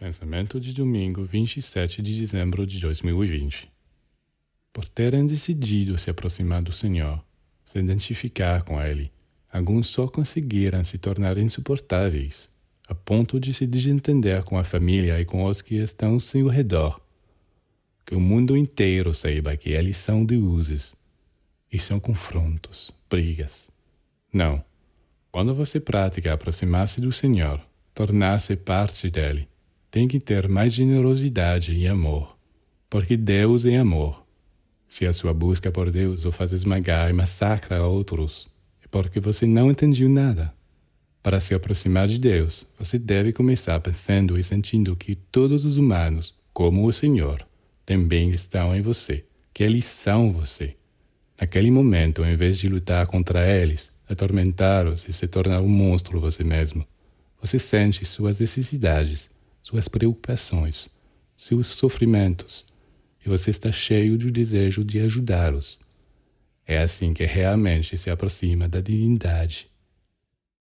Pensamento de domingo 27 de dezembro de 2020. Por terem decidido se aproximar do Senhor, se identificar com Ele, alguns só conseguiram se tornar insuportáveis, a ponto de se desentender com a família e com os que estão ao seu redor. Que o mundo inteiro saiba que eles são deuses e são confrontos, brigas. Não. Quando você pratica aproximar-se do Senhor, tornar-se parte dele, tem que ter mais generosidade e amor, porque Deus é amor. Se a sua busca por Deus o faz esmagar e massacra outros, é porque você não entendeu nada. Para se aproximar de Deus, você deve começar pensando e sentindo que todos os humanos, como o Senhor, também estão em você, que eles são você. Naquele momento, em vez de lutar contra eles, atormentá-los e se tornar um monstro você mesmo, você sente suas necessidades suas preocupações, seus sofrimentos, e você está cheio de desejo de ajudá-los. É assim que realmente se aproxima da divindade